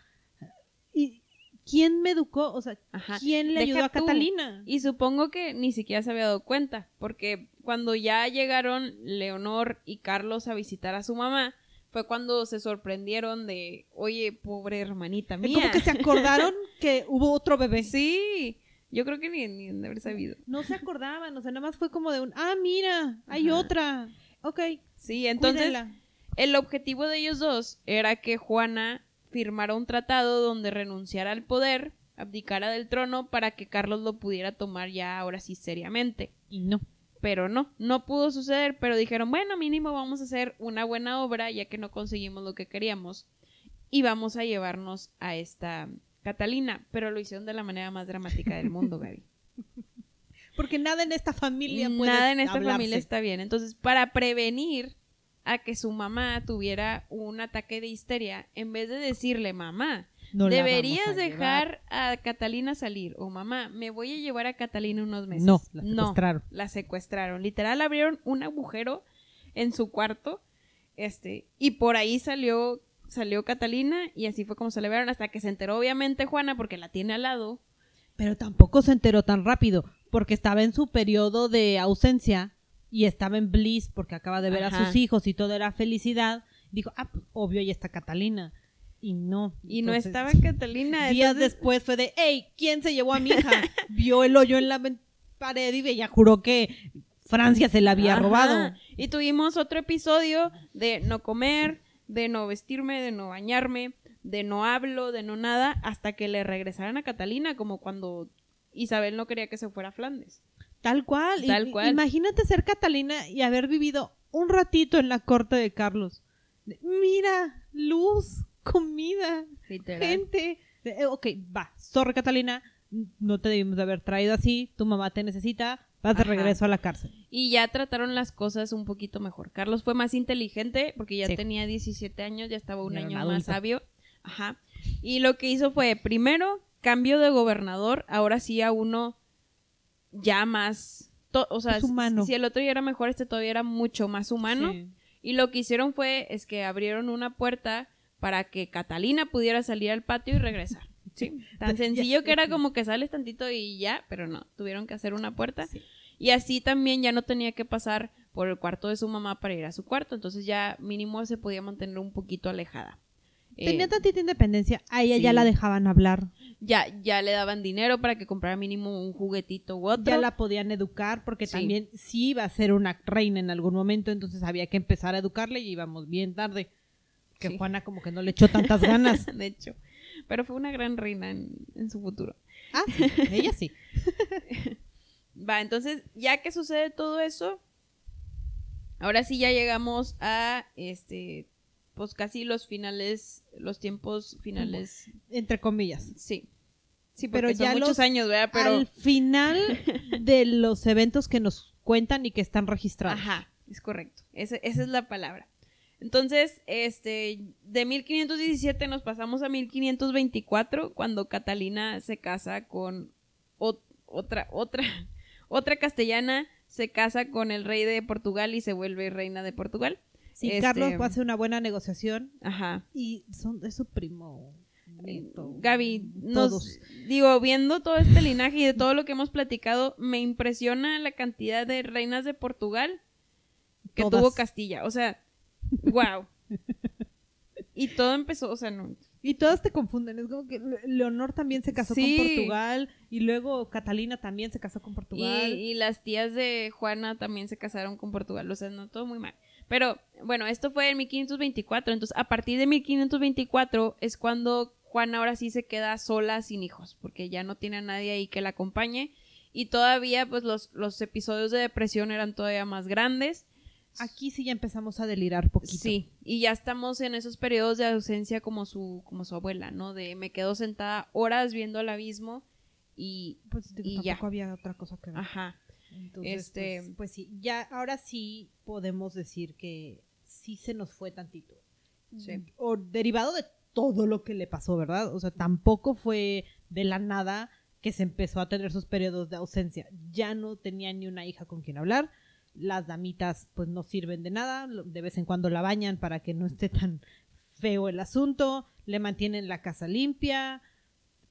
¿Y quién me educó? O sea, Ajá. ¿quién le Deja ayudó a tú. Catalina? Y supongo que ni siquiera se había dado cuenta, porque cuando ya llegaron Leonor y Carlos a visitar a su mamá, fue cuando se sorprendieron de, oye, pobre hermanita mía. Como que se acordaron que hubo otro bebé. Sí, yo creo que ni, ni de haber sabido. No se acordaban, o sea, nada más fue como de un, ah, mira, hay Ajá. otra. Ok, Sí, entonces el objetivo de ellos dos era que Juana firmara un tratado donde renunciara al poder, abdicara del trono para que Carlos lo pudiera tomar ya ahora sí seriamente. Y no. Pero no, no pudo suceder, pero dijeron, bueno, mínimo vamos a hacer una buena obra ya que no conseguimos lo que queríamos y vamos a llevarnos a esta Catalina, pero lo hicieron de la manera más dramática del mundo, Gaby. Porque nada en esta familia puede Nada en esta hablarse. familia está bien. Entonces, para prevenir a que su mamá tuviera un ataque de histeria, en vez de decirle, mamá, No deberías dejar a Catalina salir, o mamá, me voy a llevar a Catalina unos meses. No, la secuestraron. la secuestraron. Literal, abrieron un agujero en su cuarto, este, y por ahí salió, salió Catalina, y así fue como se le vieron, hasta que se enteró, obviamente, Juana, porque la tiene al lado. Pero tampoco se enteró tan rápido, porque estaba en su periodo de ausencia y estaba en bliss porque acaba de ver a sus hijos y todo era felicidad. Dijo, ah, pues, obvio, ahí está Catalina. Y no. Y no estaba Catalina. Días entonces- después fue de, hey, ¿quién se llevó a mi hija? Vio el hoyo en la pared y ella juró que Francia se la había Ajá. robado. Y tuvimos otro episodio de no comer, de no vestirme, de no bañarme, de no hablo, de no nada, hasta que le regresaran a Catalina, como cuando Isabel no quería que se fuera a Flandes. Tal cual. Tal cual. Imagínate ser Catalina y haber vivido un ratito en la corte de Carlos. Mira, luz, comida, Literal. gente. Eh, ok, va, sorry Catalina, no te debimos de haber traído así, tu mamá te necesita, vas de Ajá. regreso a la cárcel. Y ya trataron las cosas un poquito mejor. Carlos fue más inteligente porque ya Sí. tenía 17 años, ya estaba un era año más sabio. Ajá. Y lo que hizo fue, primero, cambio de gobernador, ahora sí a uno ya más... o sea, humano. si el otro ya era mejor, este todavía era mucho más humano. Sí. Y lo que hicieron fue, es que abrieron una puerta para que Catalina pudiera salir al patio y regresar. Sí. Tan sencillo que era como que sales tantito y ya, pero no, tuvieron que hacer una puerta. Sí. Y así también ya no tenía que pasar por el cuarto de su mamá para ir a su cuarto, entonces ya mínimo se podía mantener un poquito alejada. Eh, Tenía tantita independencia, a ella ya la dejaban hablar, ya, ya le daban dinero para que comprara mínimo un juguetito u otro. ya la podían educar porque Sí. también sí iba a ser una reina en algún momento, entonces había que empezar a educarle y íbamos bien tarde. Que Sí. Juana como que no le echó tantas ganas. de hecho. Pero fue una gran reina en, en su futuro. Ah, sí, ella sí. Va, entonces, ya que sucede todo eso, ahora sí ya llegamos a este pues casi los finales, los tiempos finales. Entre comillas. Sí. Sí, Pero son ya muchos los- años, ¿verdad? Pero Al final de los eventos que nos cuentan y que están registrados. Ajá, es correcto. Ese- esa es la palabra. Entonces, este, de 1517 nos pasamos a 1524 cuando Catalina se casa con ot- otra, otra, otra castellana, se casa con el rey de Portugal y se vuelve reina de Portugal. Sí, Este- Carlos hace una buena negociación Ajá. y son, es su primo. nieto, Gaby, nos, todos. digo, viendo todo este linaje y de todo lo que hemos platicado, me impresiona la cantidad de reinas de Portugal que Todas. tuvo Castilla. O sea, wow. Y todo empezó, o sea, no. Y todas te confunden. Es como que Le- Leonor también se casó Sí. con Portugal y luego Catalina también se casó con Y, Portugal. y las tías de Juana también se casaron con Portugal. O sea, no, todo muy mal. Pero bueno, esto fue en 1524. Entonces, a partir de 1524 es cuando Juana ahora sí se queda sola sin hijos, porque ya no tiene a nadie ahí que la acompañe. Y todavía, pues, los, los episodios de depresión eran todavía más grandes. Aquí sí ya empezamos a delirar poquito. Sí, y ya estamos en esos periodos de ausencia como su, como su abuela, ¿no? De me quedo sentada horas viendo al abismo y Pues digo, Y tampoco ya. había otra cosa que ver. ajá. Entonces, Este- pues, pues sí, ya ahora sí podemos decir que sí se nos fue tantito. Sí. O derivado de todo lo que le pasó, ¿verdad? O sea, tampoco fue de la nada que se empezó a tener sus periodos de ausencia. Ya no tenía ni una hija con quien hablar. Las damitas pues no sirven de nada. De vez en cuando la bañan para que no esté tan feo el asunto. Le mantienen la casa limpia.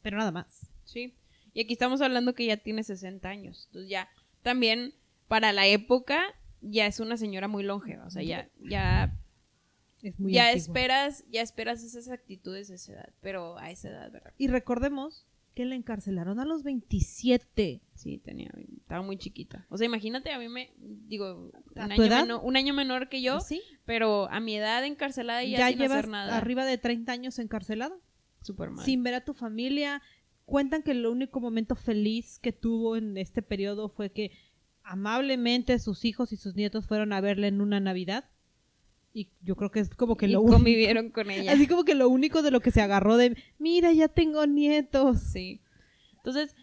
Pero nada más. Sí. Y aquí estamos hablando que ya tiene 60 años. Entonces ya también para la época ya es una señora muy longeva. O sea, ya, ya, Es muy ya antigua. esperas, ya esperas esas actitudes de esa edad. Pero a esa edad, ¿verdad? Y recordemos que la encarcelaron a los 27. Sí, tenía, estaba muy chiquita. O sea, imagínate, a mí me, digo, ¿A un año, un año menor que yo, ¿Sí? pero a mi edad encarcelada y ya, Ya sin llevas hacer nada. arriba de 30 años encarcelada. Súper mal. sin ver a tu familia. Cuentan que el único momento feliz que tuvo en este periodo fue que amablemente sus hijos y sus nietos fueron a verla en una Navidad. Y yo creo que es como que y lo único. convivieron con ella. Así como que lo único de lo que se agarró de, mira, ya tengo nietos. Sí. Entonces,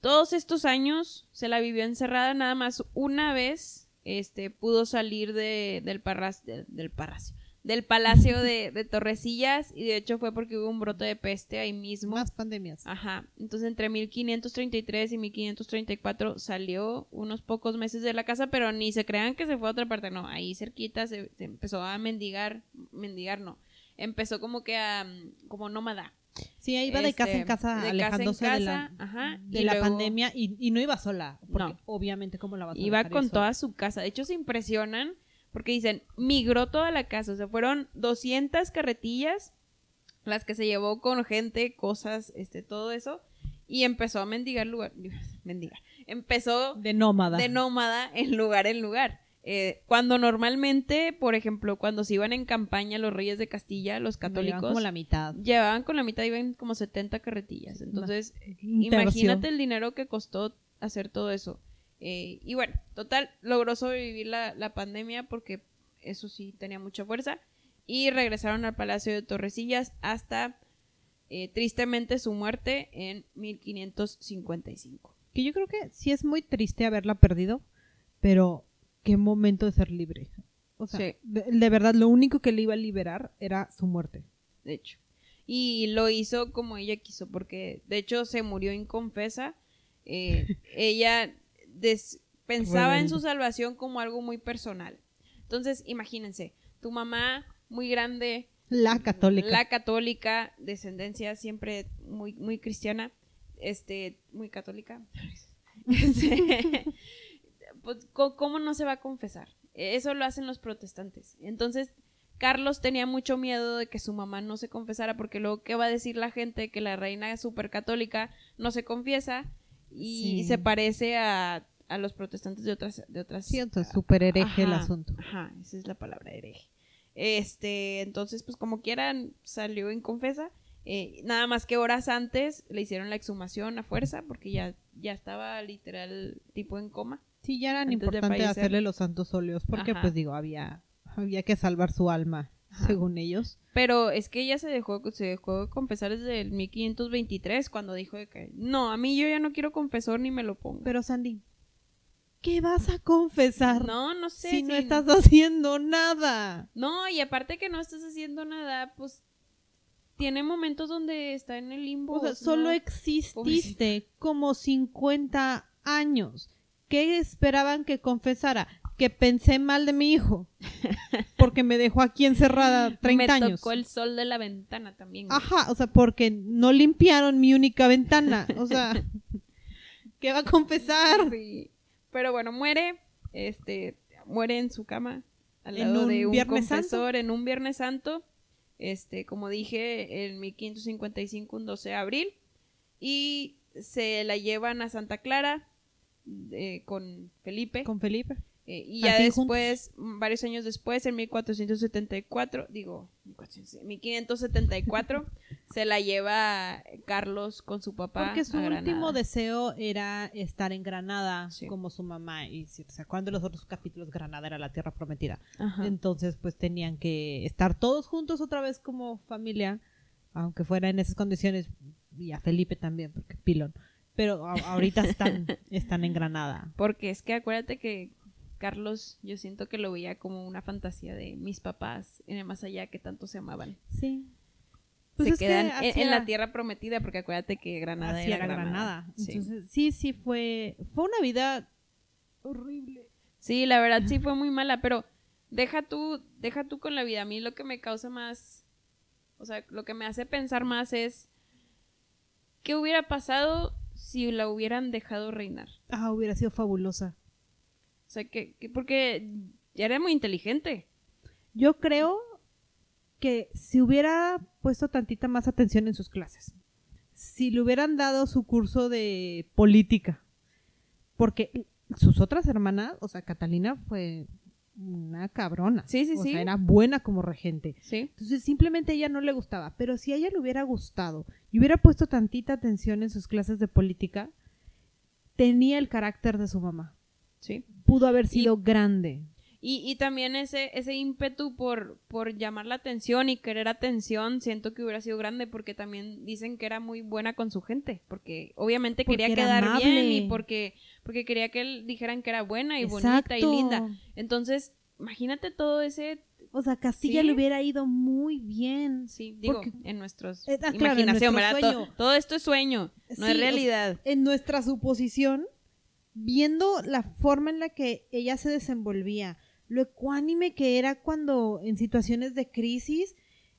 todos estos años se la vivió encerrada nada más una vez. Este pudo salir de, del parras, de- del palacio, del palacio de, de Torrecillas y de hecho fue porque hubo un brote de peste ahí mismo. Más pandemias. Ajá. Entonces entre 1533 y 1534 salió unos pocos meses de la casa, pero ni se crean que se fue a otra parte, no, ahí cerquita se, se empezó a mendigar, mendigar no, empezó como que a, como nómada. Sí, ahí iba de casa en Este, casa, de casa en alejándose de la, ajá, de y la luego pandemia y, y no iba sola. Porque No. obviamente, ¿cómo la vas a Iba con toda su casa. De hecho, se impresionan porque dicen, migró toda la casa. O sea, fueron 200 carretillas las que se llevó con gente, cosas, este, todo eso. Y empezó a mendigar lugar. Mendigar. Empezó De nómada. de nómada en lugar en lugar. Eh, cuando normalmente, por ejemplo, cuando se iban en campaña los reyes de Castilla, los Llevaban católicos, como la mitad. llevaban con la mitad, iban como 70 carretillas. Entonces, imagínate el dinero que costó hacer todo eso. Eh, y bueno, total, logró sobrevivir la, la pandemia porque eso sí tenía mucha fuerza. Y regresaron al Palacio de Torrecillas hasta, eh, tristemente, su muerte en 1555. Que yo creo que sí es muy triste haberla perdido, pero qué momento de ser libre. O sea, Sí. de, de verdad, lo único que le iba a liberar era su muerte. de hecho. Y lo hizo como ella quiso, porque de hecho se murió inconfesa. Eh, ella pensaba en su salvación como algo muy personal. Entonces, imagínense, tu mamá muy grande, La católica. la católica, descendencia siempre muy, muy cristiana, este, muy católica. Pues, ¿Cómo no se va a confesar? Eso lo hacen los protestantes. Entonces, Carlos tenía mucho miedo de que su mamá no se confesara, porque luego, ¿qué va a decir la gente? Que la reina super católica no se confiesa y Sí. se parece a, a los protestantes de otras, de otras Sí, entonces, súper hereje el asunto. Ajá, esa es la palabra hereje. Este, entonces, pues como quieran, salió inconfesa. Eh, nada más que horas antes le hicieron la exhumación a fuerza porque ya, ya estaba literal tipo en coma. Sí, ya eran importante hacerle los santos óleos, porque Ajá. pues digo, había, había que salvar su alma, Ajá. según ellos. Pero es que ella se dejó, se dejó confesar desde el 1523 cuando dijo de que no, a mí yo ya no quiero confesor ni me lo pongo. Pero Sandy, ¿qué vas a confesar no, no sé. si no estás haciendo nada? No, y aparte que no estás haciendo nada, pues tiene momentos donde está en el limbo. O sea, ¿no? solo exististe como 50 años. ¿Qué esperaban que confesara? Que pensé mal de mi hijo. Porque me dejó aquí encerrada 30 me años. tocó el sol de la ventana también. güey. Ajá, o sea, porque no limpiaron mi única ventana. O sea, ¿qué va a confesar? Sí. Pero bueno, muere, este, muere en su cama al En lado un de un Viernes confesor en un Viernes Santo. Este, como dije, en 1555, un 12 de abril. Y se la llevan a Santa Clara eh, con Felipe. Con Felipe. Eh, y ya después, varios años después, en 1474, digo, 1574, se la lleva Carlos con su papá. Porque su a último Granada. deseo era estar en Granada Sí. como su mamá. Y si se acuerdan de los otros capítulos, Granada era la tierra prometida. Ajá. Entonces, pues tenían que estar todos juntos otra vez como familia, aunque fuera en esas condiciones. Y a Felipe también, porque pilón. Pero a- ahorita están, están en Granada. Porque es que acuérdate que Carlos, yo siento que lo veía como una fantasía de mis papás en el más allá que tanto se amaban. Sí. se quedan en, en la tierra prometida, porque acuérdate que Granada era Granada. Granada. Sí. Entonces, sí, sí, fue, fue una vida horrible. Sí, la verdad sí fue muy mala, pero deja tú, deja tú con la vida. A mí lo que me causa más, o sea, lo que me hace pensar más es qué hubiera pasado si la hubieran dejado reinar. Ah, hubiera sido fabulosa. O sea, que, que- porque ya era muy inteligente. Yo creo que si hubiera puesto tantita más atención en sus clases, si le hubieran dado su curso de política, porque sus otras hermanas, o sea, Catalina fue una cabrona. Sí, sí, o sí. sea, era buena como regente. Sí. Entonces simplemente a ella no le gustaba, pero si a ella le hubiera gustado y hubiera puesto tantita atención en sus clases de política, tenía el carácter de su mamá. Sí. Pudo haber sido grande. Y, y también ese, ese ímpetu por, por llamar la atención y querer atención, siento que hubiera sido grande porque también dicen que era muy buena con su gente, porque obviamente Porque quería quedar amable. bien y porque, porque quería que él dijeran que era buena y bonita y Exacto. linda. Entonces, imagínate todo ese, O sea, Castilla ¿Sí? le hubiera ido muy bien. sí, digo, Porque- en nuestros Eh, ah, claro, en imaginación, nuestro ¿verdad? sueño. Todo, todo esto es sueño, no Sí, es o sea, realidad. En nuestra suposición, viendo la forma en la que ella se desenvolvía, lo ecuánime que era cuando en situaciones de crisis,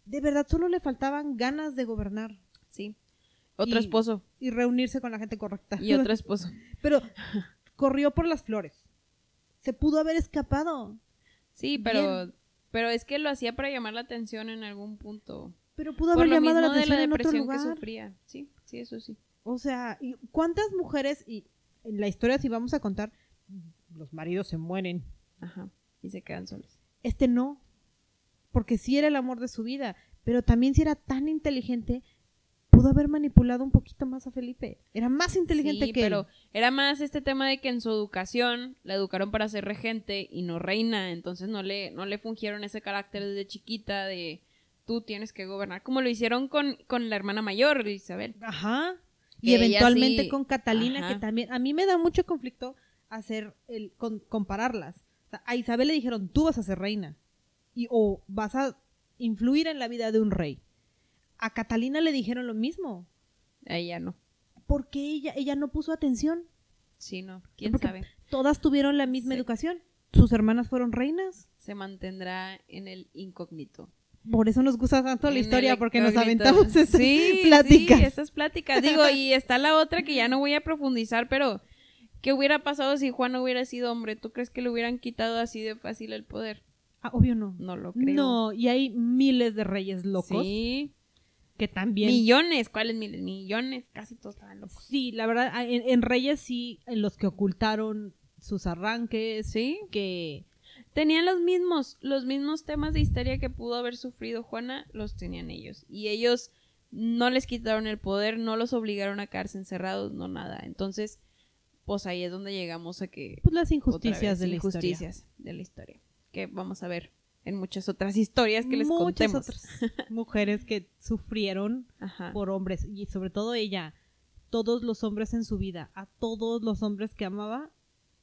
de verdad solo le faltaban ganas de gobernar Sí. Otro y- esposo y reunirse con la gente correcta. y otro esposo. Pero corrió por las flores. Se pudo haber escapado, Sí, pero, pero es que lo hacía para llamar la atención en algún punto. pero pudo haber llamado la de atención la en otro depresión que lugar. sufría. Sí, sí, eso sí. O sea, ¿y ¿cuántas mujeres, y en la historia si vamos a contar, los maridos se mueren, Ajá. Y se quedan solos. este no, porque sí era el amor de su vida, pero también si era tan inteligente, pudo haber manipulado un poquito más a Felipe. Era más inteligente Sí, que pero él. era más este tema de que en su educación la educaron para ser regente y no reina, entonces no le, no le fungieron ese carácter desde chiquita de tú tienes que gobernar, como lo hicieron con, con la hermana mayor, Isabel. Ajá. Y eventualmente sí- con Catalina, Ajá. que también, a mí me da mucho conflicto hacer el, con- compararlas. O sea, a Isabel le dijeron, tú vas a ser reina. Y, o vas a influir en la vida de un rey. A Catalina le dijeron lo mismo. A ella no. porque ella, ella no puso atención. Sí, no. ¿Quién Porque- sabe? Todas tuvieron la misma Sí. educación. Sus hermanas fueron reinas. Se mantendrá en el incógnito. Por eso nos gusta tanto la En historia, porque nos aventamos estas sí, pláticas. Sí, estas pláticas. Digo, y está la otra que ya no voy a profundizar, pero ¿qué hubiera pasado si Juan no hubiera sido hombre? ¿Tú crees que le hubieran quitado así de fácil el poder? Ah, obvio no. No lo creo. No, y hay miles de reyes locos Sí. que también. Millones, ¿cuáles miles? Millones, casi todos estaban locos. Sí, la verdad, en, en reyes sí, en los que ocultaron sus arranques, Sí. que Tenían los mismos, los mismos temas de histeria que pudo haber sufrido Juana, los tenían ellos. Y ellos no les quitaron el poder, no los obligaron a quedarse encerrados, no nada. Entonces, pues ahí es donde llegamos a que pues las injusticias vez, de la injusticias de la historia. Que vamos a ver en muchas otras historias que les Muchas contemos. otras mujeres que sufrieron Ajá. por hombres y sobre todo ella, todos los hombres en su vida, a todos los hombres que amaba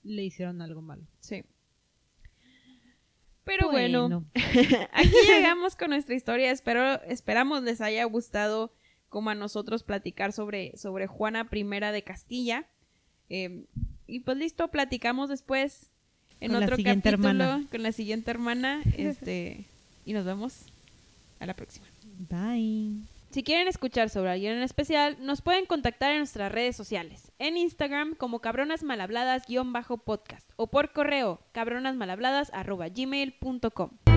le hicieron algo malo. Sí. Pero bueno, Bueno. aquí llegamos con nuestra historia. Espero, esperamos les haya gustado como a nosotros platicar sobre, sobre Juana I de Castilla. Eh, y pues listo, platicamos después en Con otro capítulo hermana. con la siguiente hermana. Este, y nos vemos a la próxima. Bye. Si quieren escuchar sobre alguien en especial, nos pueden contactar en nuestras redes sociales. En Instagram como cabronasmalhabladas-podcast o por correo cabronasmalhabladas.gmail.com.